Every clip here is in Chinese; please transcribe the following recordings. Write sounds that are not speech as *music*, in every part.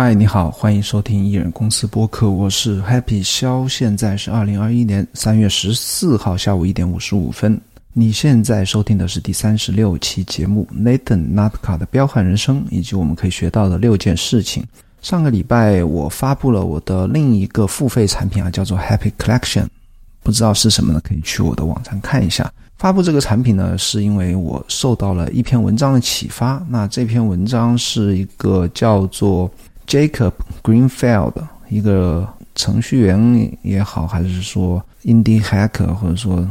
嗨，你好，欢迎收听艺人公司播客，我是 Happy 肖，现在是二零二一年三月十四号下午一点五十五分。你现在收听的是第三十六期节目 Nathan Natka 的彪悍人生，以及我们可以学到的六件事情。上个礼拜我发布了我的另一个付费产品啊，叫做 Happy Collection，不知道是什么呢？可以去我的网站看一下。发布这个产品呢，是因为我受到了一篇文章的启发。那这篇文章是一个叫做 Jacob Greenfield 一个程序员也好，还是说 indie hacker 或者说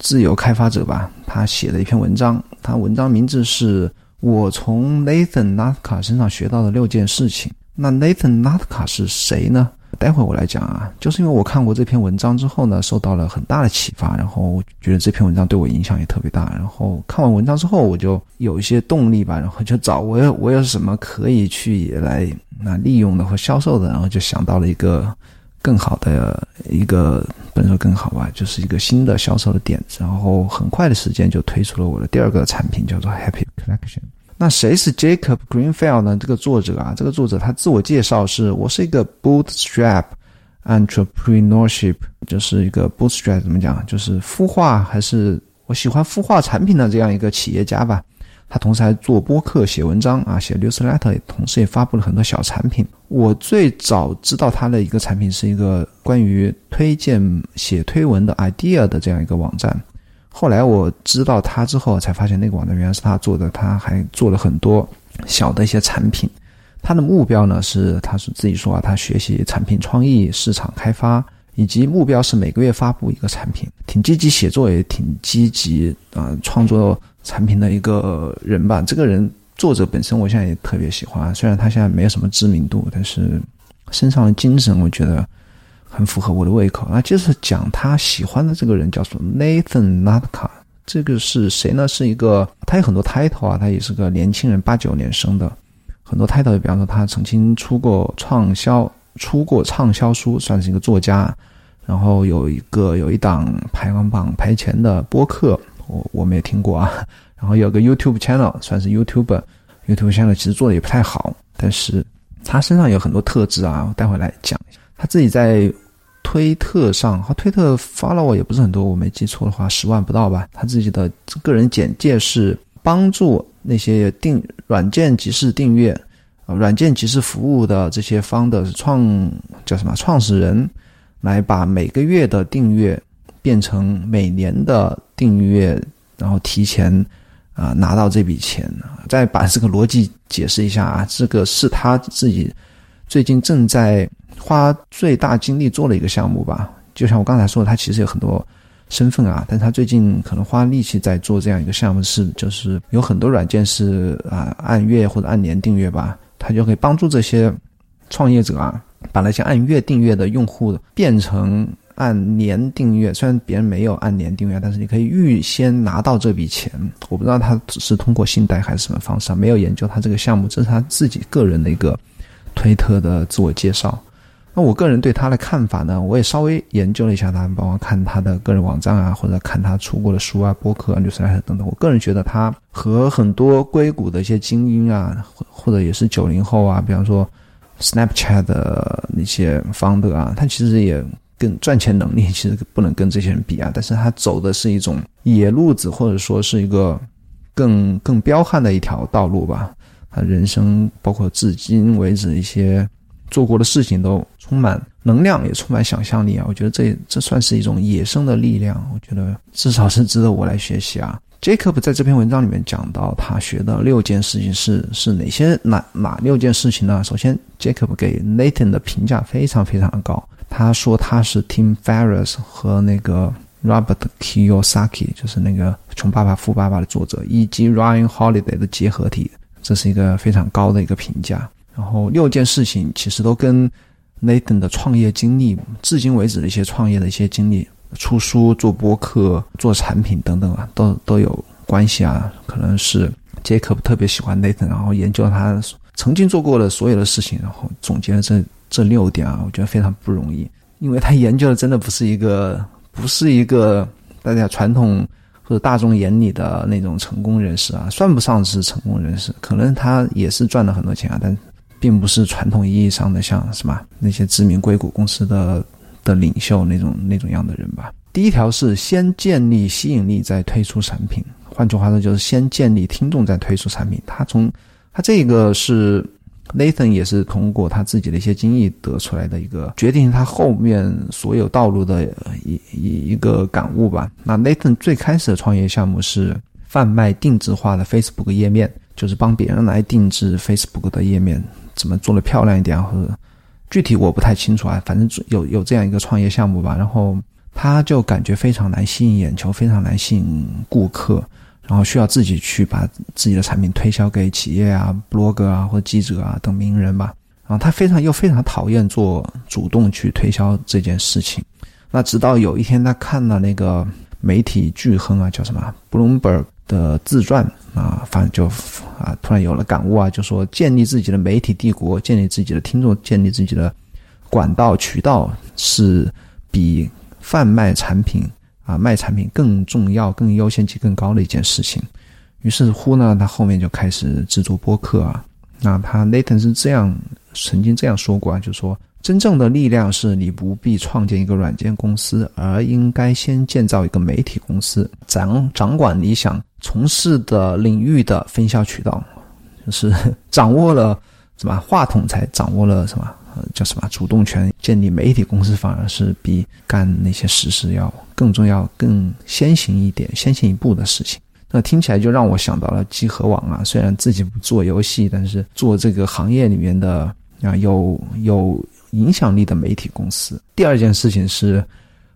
自由开发者吧，他写的一篇文章。他文章名字是我从 Nathan Latka 身上学到的六件事情。那 Nathan Latka 是谁呢？待会我来讲啊，就是因为我看过这篇文章之后呢，受到了很大的启发，然后觉得这篇文章对我影响也特别大。然后看完文章之后，我就有一些动力吧，然后就找我有我有什么可以去来那利用的或销售的，然后就想到了一个更好的一个不能说更好吧，就是一个新的销售的点子。然后很快的时间就推出了我的第二个产品，叫做 Happy Collection。那谁是 Jacob Greenfield 呢？这个作者啊，这个作者他自我介绍是：我是一个 Bootstrap Entrepreneurship，就是一个 Bootstrap 怎么讲？就是孵化还是我喜欢孵化产品的这样一个企业家吧。他同时还做播客、写文章啊，写 newsletter，同时也发布了很多小产品。我最早知道他的一个产品是一个关于推荐写推文的 idea 的这样一个网站。后来我知道他之后，才发现那个网站原来是他做的。他还做了很多小的一些产品。他的目标呢是，他是自己说啊，他学习产品创意、市场开发，以及目标是每个月发布一个产品。挺积极写作，也挺积极啊，创作产品的一个人吧。这个人作者本身，我现在也特别喜欢。虽然他现在没有什么知名度，但是身上的精神，我觉得。很符合我的胃口啊！接着讲他喜欢的这个人叫做 Nathan Natka，这个是谁呢？是一个他有很多 title 啊，他也是个年轻人，八九年生的，很多 title，比方说他曾经出过畅销，出过畅销书，算是一个作家。然后有一个有一档排行榜排前的播客，我我们也听过啊。*laughs* 然后有个 YouTube channel，算是 YouTube，YouTube channel 其实做的也不太好，但是他身上有很多特质啊，我待会来讲一下。他自己在推特上，他推特 follow 也不是很多，我没记错的话，十万不到吧。他自己的个人简介是帮助那些订软件即时订阅、软件即时服务的这些方的创叫什么创始人，来把每个月的订阅变成每年的订阅，然后提前啊拿到这笔钱。再把这个逻辑解释一下啊，这个是他自己最近正在。花最大精力做了一个项目吧，就像我刚才说的，他其实有很多身份啊，但他最近可能花力气在做这样一个项目，是就是有很多软件是啊按月或者按年订阅吧，他就可以帮助这些创业者啊，把那些按月订阅的用户变成按年订阅。虽然别人没有按年订阅，但是你可以预先拿到这笔钱。我不知道他只是通过信贷还是什么方式，没有研究他这个项目，这是他自己个人的一个推特的自我介绍。那我个人对他的看法呢，我也稍微研究了一下他，包括看他的个人网站啊，或者看他出过的书啊、博客、律师啊等等。我个人觉得他和很多硅谷的一些精英啊，或者也是九零后啊，比方说 Snapchat 的那些 founder 啊，他其实也跟赚钱能力 *laughs* 其实不能跟这些人比啊。但是他走的是一种野路子，或者说是一个更更彪悍的一条道路吧。他人生包括至今为止一些。做过的事情都充满能量，也充满想象力啊！我觉得这这算是一种野生的力量，我觉得至少是值得我来学习啊。Jacob 在这篇文章里面讲到他学的六件事情是是哪些哪哪六件事情呢？首先，Jacob 给 Nathan 的评价非常非常的高，他说他是 Tim Ferriss 和那个 Robert Kiyosaki，就是那个《穷爸爸富爸爸》的作者，以及 Ryan Holiday 的结合体，这是一个非常高的一个评价。然后六件事情其实都跟 Nathan 的创业经历，至今为止的一些创业的一些经历，出书、做播客、做产品等等啊，都都有关系啊。可能是 Jacob 特别喜欢 Nathan，然后研究他曾经做过的所有的事情，然后总结了这这六点啊，我觉得非常不容易，因为他研究的真的不是一个不是一个大家传统或者大众眼里的那种成功人士啊，算不上是成功人士，可能他也是赚了很多钱啊，但。并不是传统意义上的像什么那些知名硅谷公司的的领袖那种那种样的人吧。第一条是先建立吸引力，再推出产品。换句话说，就是先建立听众，再推出产品。他从他这个是 Nathan 也是通过他自己的一些经历得出来的一个决定，他后面所有道路的一一一个感悟吧。那 Nathan 最开始的创业项目是贩卖定制化的 Facebook 页面，就是帮别人来定制 Facebook 的页面，怎么做的漂亮一点，或者具体我不太清楚啊。反正有有这样一个创业项目吧，然后。他就感觉非常难吸引眼球，非常难吸引顾客，然后需要自己去把自己的产品推销给企业啊、博客啊或者记者啊等名人吧。然后他非常又非常讨厌做主动去推销这件事情。那直到有一天，他看了那个媒体巨亨啊，叫什么 Bloomberg 的自传啊，反正就啊突然有了感悟啊，就说建立自己的媒体帝国，建立自己的听众，建立自己的管道渠道是比。贩卖产品啊，卖产品更重要、更优先级更高的一件事情。于是乎呢，他后面就开始制作播客啊。那他 Nathan 是这样曾经这样说过啊，就说真正的力量是你不必创建一个软件公司，而应该先建造一个媒体公司，掌掌管你想从事的领域的分销渠道，就是掌握了什么话筒，才掌握了什么。呃，叫什么？主动权建立媒体公司，反而是比干那些实事要更重要、更先行一点、先行一步的事情。那听起来就让我想到了集合网啊。虽然自己不做游戏，但是做这个行业里面的啊有有影响力的媒体公司。第二件事情是，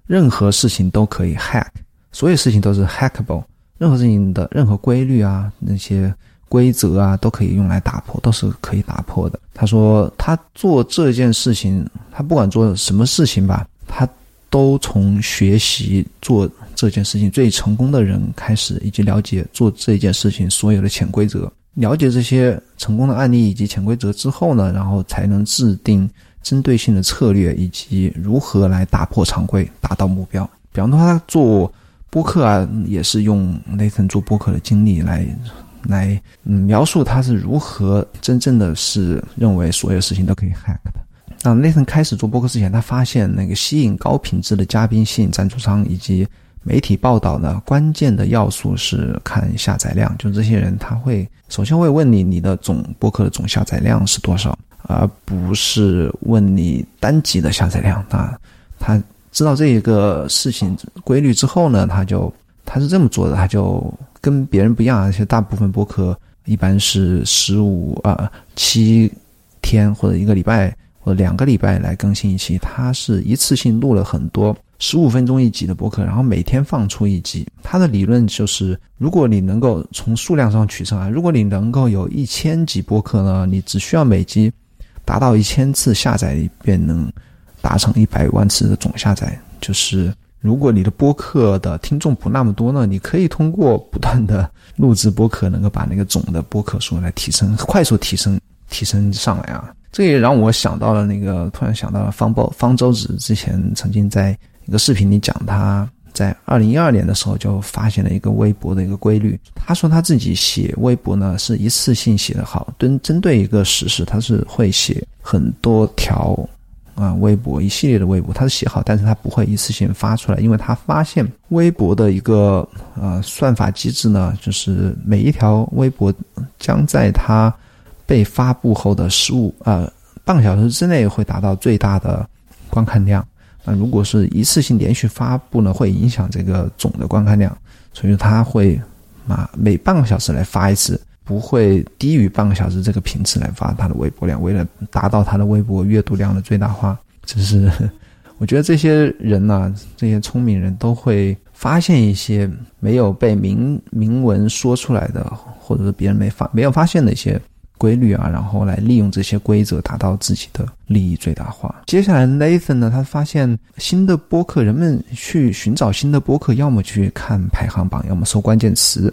任何事情都可以 hack，所有事情都是 hackable，任何事情的任何规律啊那些。规则啊，都可以用来打破，都是可以打破的。他说，他做这件事情，他不管做什么事情吧，他都从学习做这件事情最成功的人开始，以及了解做这件事情所有的潜规则。了解这些成功的案例以及潜规则之后呢，然后才能制定针对性的策略，以及如何来打破常规，达到目标。比方说，他做播客啊，也是用雷腾做播客的经历来。来嗯描述他是如何真正的是认为所有事情都可以 hack 的。那那腾开始做播客之前，他发现那个吸引高品质的嘉宾、吸引赞助商以及媒体报道呢，关键的要素是看下载量。就这些人，他会首先会问你你的总播客的总下载量是多少，而不是问你单集的下载量。那他知道这一个事情规律之后呢，他就他是这么做的，他就。跟别人不一样，而且大部分播客一般是十五啊七天或者一个礼拜或者两个礼拜来更新一期，它是一次性录了很多十五分钟一集的播客，然后每天放出一集。它的理论就是，如果你能够从数量上取胜啊，如果你能够有一千集播客呢，你只需要每集达到一千次下载，便能达成一百万次的总下载，就是。如果你的播客的听众不那么多呢，你可以通过不断的录制播客，能够把那个总的播客数来提升，快速提升提升上来啊！这也让我想到了那个，突然想到了方包方舟子之前曾经在一个视频里讲，他在二零一二年的时候就发现了一个微博的一个规律。他说他自己写微博呢是一次性写的好，针针对一个时事，他是会写很多条。啊，微博一系列的微博，他是写好，但是他不会一次性发出来，因为他发现微博的一个呃算法机制呢，就是每一条微博将在它被发布后的十五呃半个小时之内会达到最大的观看量。那如果是一次性连续发布呢，会影响这个总的观看量，所以他会啊每半个小时来发一次。不会低于半个小时这个频次来发他的微博量，为了达到他的微博阅读量的最大化，这是 *laughs* 我觉得这些人呢，这些聪明人都会发现一些没有被明明文说出来的，或者是别人没发没有发现的一些规律啊，然后来利用这些规则达到自己的利益最大化。接下来，Nathan 呢，他发现新的播客，人们去寻找新的播客，要么去看排行榜，要么搜关键词。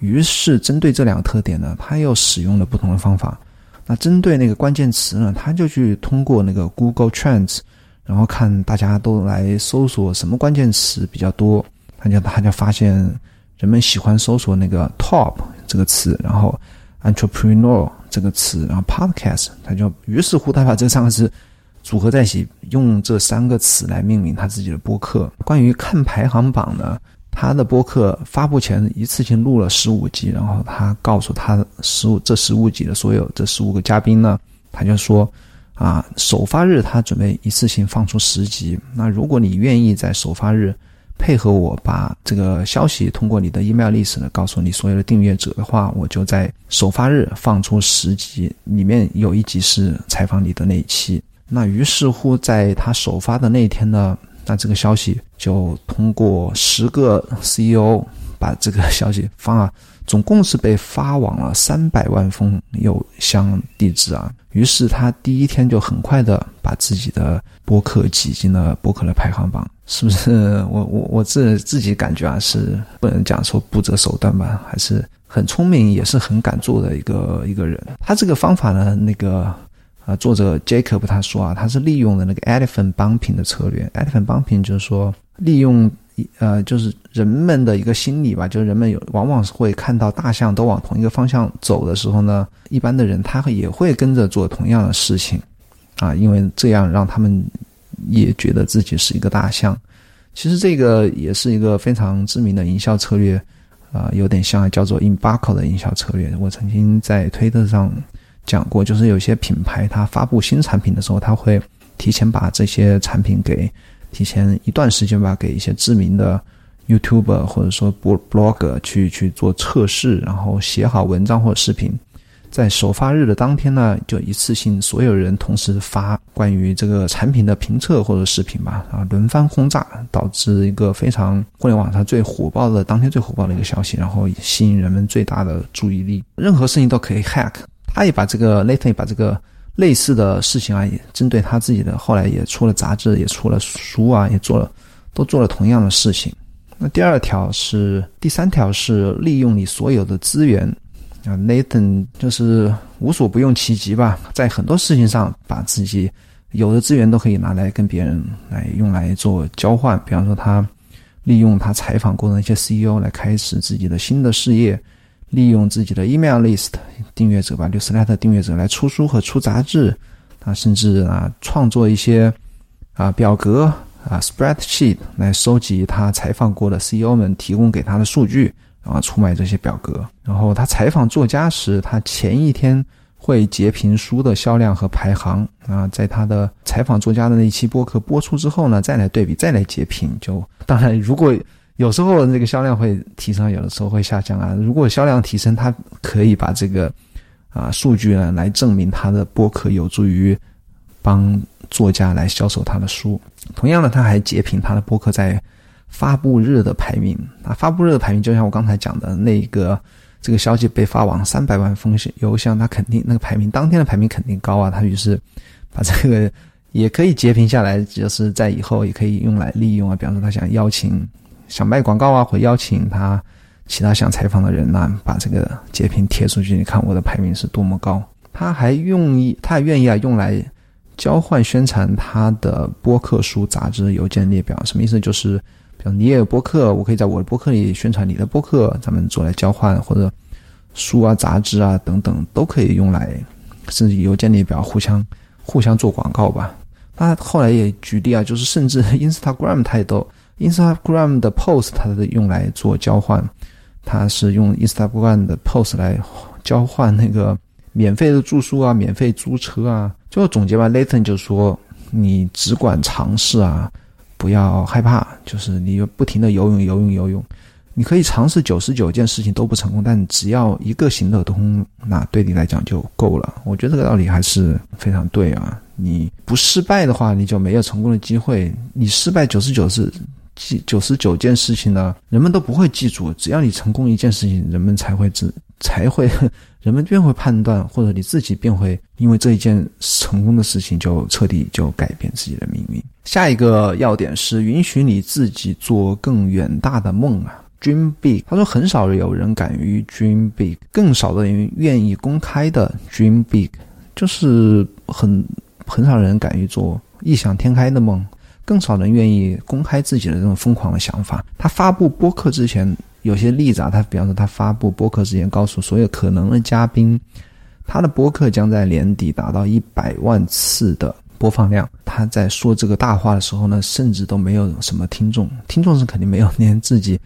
于是，针对这两个特点呢，他又使用了不同的方法。那针对那个关键词呢，他就去通过那个 Google Trends，然后看大家都来搜索什么关键词比较多。他就他就发现人们喜欢搜索那个 Top 这个词，然后 Entrepreneur 这个词，然后 podcast，他就于是乎他把这三个词组合在一起，用这三个词来命名他自己的播客。关于看排行榜呢，他的播客发布前一次性录了十五集，然后他告诉他十五这十五集的所有这十五个嘉宾呢，他就说啊，首发日他准备一次性放出十集。那如果你愿意在首发日。配合我把这个消息通过你的 email list 呢告诉你所有的订阅者的话，我就在首发日放出十集，里面有一集是采访你的那一期。那于是乎，在他首发的那一天呢，那这个消息就通过十个 CEO 把这个 *laughs* 消息放了。总共是被发往了三百万封邮箱地址啊！于是他第一天就很快的把自己的播客挤进了播客的排行榜，是不是？*laughs* 我我我自自己感觉啊，是不能讲说不择手段吧，还是很聪明，也是很敢做的一个一个人。他这个方法呢，那个啊，作者 Jacob 他说啊，他是利用了那个 Elephant Bumping 的策略，Elephant Bumping 就是说利用。呃，就是人们的一个心理吧，就是人们有往往是会看到大象都往同一个方向走的时候呢，一般的人他也会跟着做同样的事情，啊，因为这样让他们也觉得自己是一个大象。其实这个也是一个非常知名的营销策略，啊，有点像叫做 embark 的营销策略。我曾经在推特上讲过，就是有些品牌它发布新产品的时候，它会提前把这些产品给。提前一段时间吧，给一些知名的 YouTuber 或者说 Blog 去去做测试，然后写好文章或者视频，在首发日的当天呢，就一次性所有人同时发关于这个产品的评测或者视频吧，啊，轮番轰炸，导致一个非常互联网上最火爆的当天最火爆的一个消息，然后吸引人们最大的注意力。任何事情都可以 hack，他也把这个 l a t e l y 把这个。类似的事情啊，也针对他自己的，后来也出了杂志，也出了书啊，也做了，都做了同样的事情。那第二条是，第三条是利用你所有的资源啊，Nathan 就是无所不用其极吧，在很多事情上把自己有的资源都可以拿来跟别人来用来做交换。比方说，他利用他采访过的那些 CEO 来开始自己的新的事业。利用自己的 email list 订阅者吧，六十 let 订阅者来出书和出杂志，啊，甚至啊创作一些啊表格啊 spreadsheet 来收集他采访过的 CEO 们提供给他的数据，然后出卖这些表格。然后他采访作家时，他前一天会截屏书的销量和排行啊，在他的采访作家的那一期播客播出之后呢，再来对比，再来截屏。就当然如果。有时候这个销量会提升，有的时候会下降啊。如果销量提升，他可以把这个啊数据呢来证明他的播客有助于帮作家来销售他的书。同样的，他还截屏他的播客在发布日的排名啊。发布日的排名就像我刚才讲的那个，这个消息被发往三百万封信邮箱，他肯定那个排名当天的排名肯定高啊。他于是把这个 *laughs* 也可以截屏下来，就是在以后也可以用来利用啊。比方说，他想邀请。想卖广告啊，或邀请他其他想采访的人呢，把这个截屏贴出去。你看我的排名是多么高。他还用意，他也愿意啊，用来交换宣传他的播客、书、杂志邮件列表。什么意思？就是，比如你也有播客，我可以在我的播客里宣传你的播客，咱们做来交换，或者书啊、杂志啊等等都可以用来，甚至邮件列表互相互相做广告吧。他后来也举例啊，就是甚至 *laughs* Instagram 他也都。Instagram 的 post 它是用来做交换，它是用 Instagram 的 post 来交换那个免费的住宿啊，免费租车啊。最后总结吧，Layton 就说：“你只管尝试啊，不要害怕，就是你不停的游泳，游泳，游泳。你可以尝试九十九件事情都不成功，但只要一个行得通，那对你来讲就够了。我觉得这个道理还是非常对啊。你不失败的话，你就没有成功的机会。你失败九十九次。”记九十九件事情呢，人们都不会记住。只要你成功一件事情，人们才会知，才会，人们便会判断，或者你自己便会因为这一件成功的事情，就彻底就改变自己的命运。下一个要点是允许你自己做更远大的梦啊，dream big。他说，很少有人敢于 dream big，更少的人愿意公开的 dream big，就是很很少人敢于做异想天开的梦。更少人愿意公开自己的这种疯狂的想法。他发布播客之前，有些例子啊，他比方说他发布播客之前，告诉所有可能的嘉宾，他的播客将在年底达到一百万次的播放量。他在说这个大话的时候呢，甚至都没有什么听众，听众是肯定没有，连自己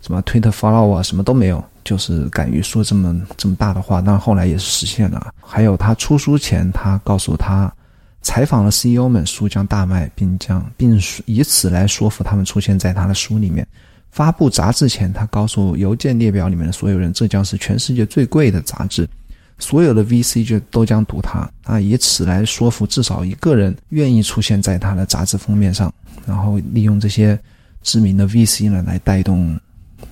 什么 Twitter follow 啊什么都没有，就是敢于说这么这么大的话。但后来也是实现了。还有他出书前，他告诉他采访了 CEO 们，书将大卖，并将并以此来说服他们出现在他的书里面。发布杂志前，他告诉邮件列表里面的所有人，这将是全世界最贵的杂志，所有的 VC 就都将读它啊，以此来说服至少一个人愿意出现在他的杂志封面上，然后利用这些知名的 VC 呢来带动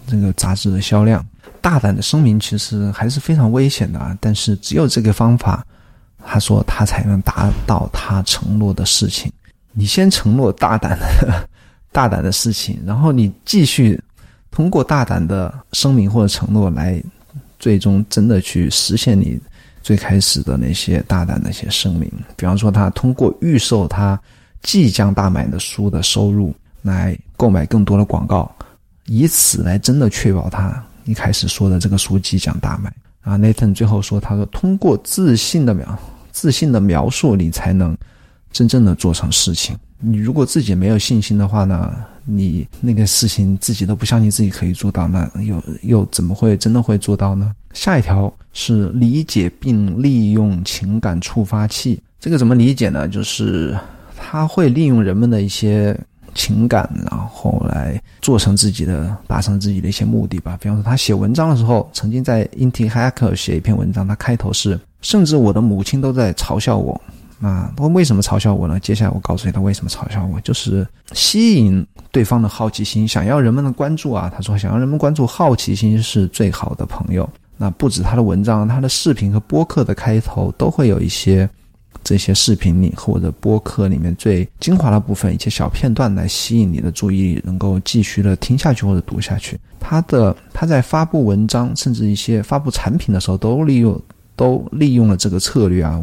这个杂志的销量。大胆的声明其实还是非常危险的啊，但是只有这个方法，他说他才能达到他承诺的事情。你先承诺大胆的。大胆的事情，然后你继续通过大胆的声明或者承诺来，最终真的去实现你最开始的那些大胆的一些声明。比方说，他通过预售他即将大卖的书的收入来购买更多的广告，以此来真的确保他一开始说的这个书即将大卖。啊，Nathan 最后说：“他说通过自信的描自信的描述，你才能真正的做成事情。”你如果自己没有信心的话呢？你那个事情自己都不相信自己可以做到，那又又怎么会真的会做到呢？下一条是理解并利用情感触发器，这个怎么理解呢？就是他会利用人们的一些情感，然后来做成自己的、达成自己的一些目的吧。比方说，他写文章的时候，曾经在 Inti Hacker 写一篇文章，他开头是：甚至我的母亲都在嘲笑我。啊，他为什么嘲笑我呢？接下来我告诉你，他为什么嘲笑我，就是吸引对方的好奇心，想要人们的关注啊。他说，想要人们关注，好奇心是最好的朋友。那不止他的文章，他的视频和播客的开头都会有一些这些视频里或者播客里面最精华的部分，一些小片段来吸引你的注意力，能够继续的听下去或者读下去。他的他在发布文章，甚至一些发布产品的时候，都利用都利用了这个策略啊。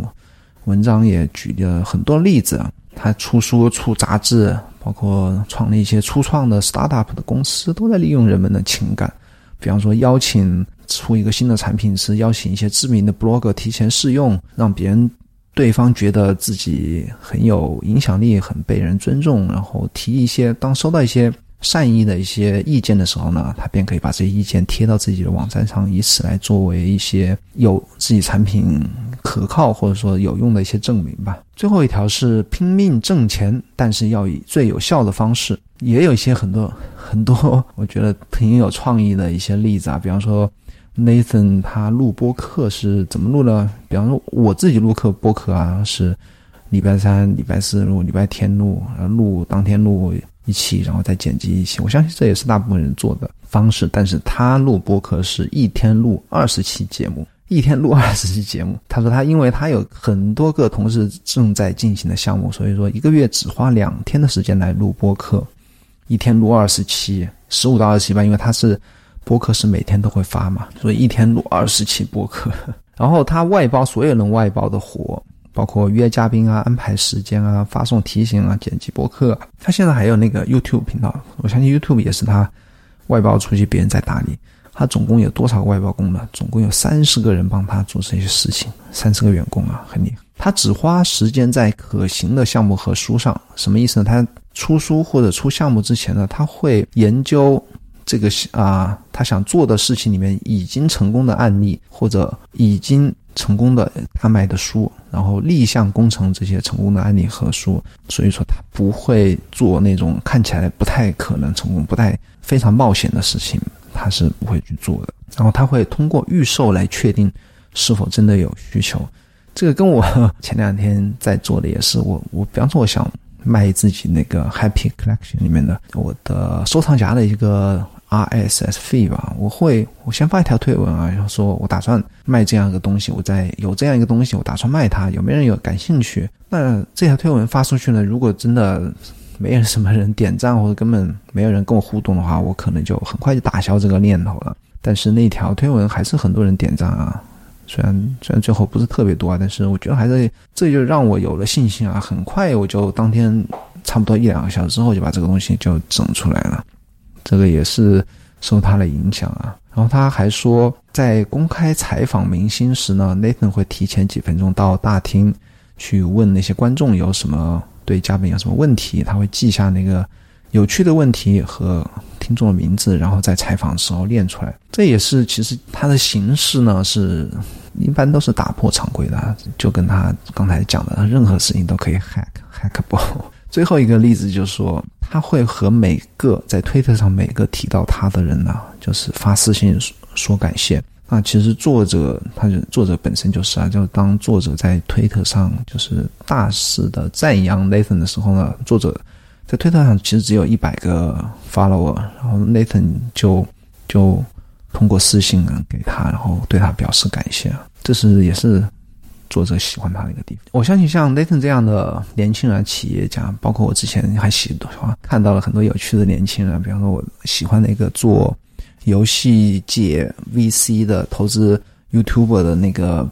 文章也举了很多例子啊，他出书、出杂志，包括创立一些初创的 startup 的公司，都在利用人们的情感。比方说，邀请出一个新的产品是邀请一些知名的 blogger 提前试用，让别人对方觉得自己很有影响力、很被人尊重，然后提一些当收到一些。善意的一些意见的时候呢，他便可以把这些意见贴到自己的网站上，以此来作为一些有自己产品可靠或者说有用的一些证明吧。最后一条是拼命挣钱，但是要以最有效的方式。也有一些很多很多，我觉得挺有创意的一些例子啊。比方说，*laughs* Nathan 他录播客是怎么录呢？比方说我自己录课播客啊，是礼拜三、礼拜四录，礼拜天录，然后录当天录。一期，然后再剪辑一期，我相信这也是大部分人做的方式。但是他录播客是一天录二十期节目，一天录二十期节目。他说他因为他有很多个同事正在进行的项目，所以说一个月只花两天的时间来录播客，一天录二十期，十五到二十期吧。因为他是播客是每天都会发嘛，所以一天录二十期播客。*laughs* 然后他外包所有人外包的活。包括约嘉宾啊、安排时间啊、发送提醒啊、剪辑播客，他现在还有那个 YouTube 频道，我相信 YouTube 也是他外包出去，别人在打理。他总共有多少个外包工呢？总共有三十个人帮他做这些事情，三十个员工啊，很厉害。他只花时间在可行的项目和书上，什么意思呢？他出书或者出项目之前呢，他会研究这个啊，他想做的事情里面已经成功的案例或者已经。成功的他卖的书，然后立项工程这些成功的案例和书，所以说他不会做那种看起来不太可能成功、不太非常冒险的事情，他是不会去做的。然后他会通过预售来确定是否真的有需求。这个跟我 *laughs* 前两天在做的也是，我我比方说我想卖自己那个 Happy Collection 里面的我的收藏夹的一个。RSS fee 吧，我会我先发一条推文啊，然后说我打算卖这样一个东西，我在有这样一个东西，我打算卖它，有没有人有感兴趣？那这条推文发出去呢，如果真的没有什么人点赞或者根本没有人跟我互动的话，我可能就很快就打消这个念头了。但是那条推文还是很多人点赞啊，虽然虽然最后不是特别多啊，但是我觉得还是这就让我有了信心啊，很快我就当天差不多一两个小时之后就把这个东西就整出来了。这个也是受他的影响啊，然后他还说，在公开采访明星时呢，Nathan 会提前几分钟到大厅去问那些观众有什么对嘉宾有什么问题，他会记下那个有趣的问题和听众的名字，然后在采访的时候练出来。这也是其实他的形式呢，是一般都是打破常规的，就跟他刚才讲的，任何事情都可以 hack hackable。最后一个例子就是说，他会和每个在推特上每个提到他的人呢，就是发私信说感谢。那其实作者，他就作者本身就是啊，就当作者在推特上就是大肆的赞扬 Nathan 的时候呢，作者在推特上其实只有一百个 follower，然后 Nathan 就就通过私信给他，然后对他表示感谢。这是也是。作者喜欢他的一个地方，我相信像 Nathan 这样的年轻人、企业家，包括我之前还喜欢看到了很多有趣的年轻人，比方说我喜欢的一个做游戏界 VC 的投资 YouTuber 的那个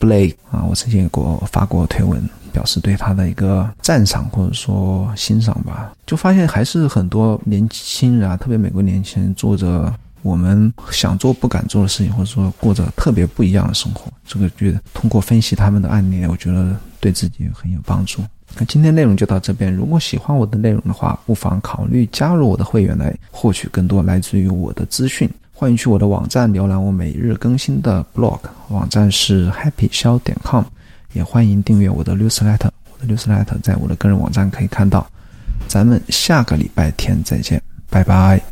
Blake 啊，我曾经给我发过推文，表示对他的一个赞赏或者说欣赏吧，就发现还是很多年轻人啊，特别美国年轻人做着。我们想做不敢做的事情，或者说过着特别不一样的生活，这个觉得通过分析他们的案例，我觉得对自己很有帮助。那今天内容就到这边。如果喜欢我的内容的话，不妨考虑加入我的会员来获取更多来自于我的资讯。欢迎去我的网站浏览我每日更新的 blog，网站是 happy 肖点 com。也欢迎订阅我的 newsletter，我的 newsletter 在我的个人网站可以看到。咱们下个礼拜天再见，拜拜。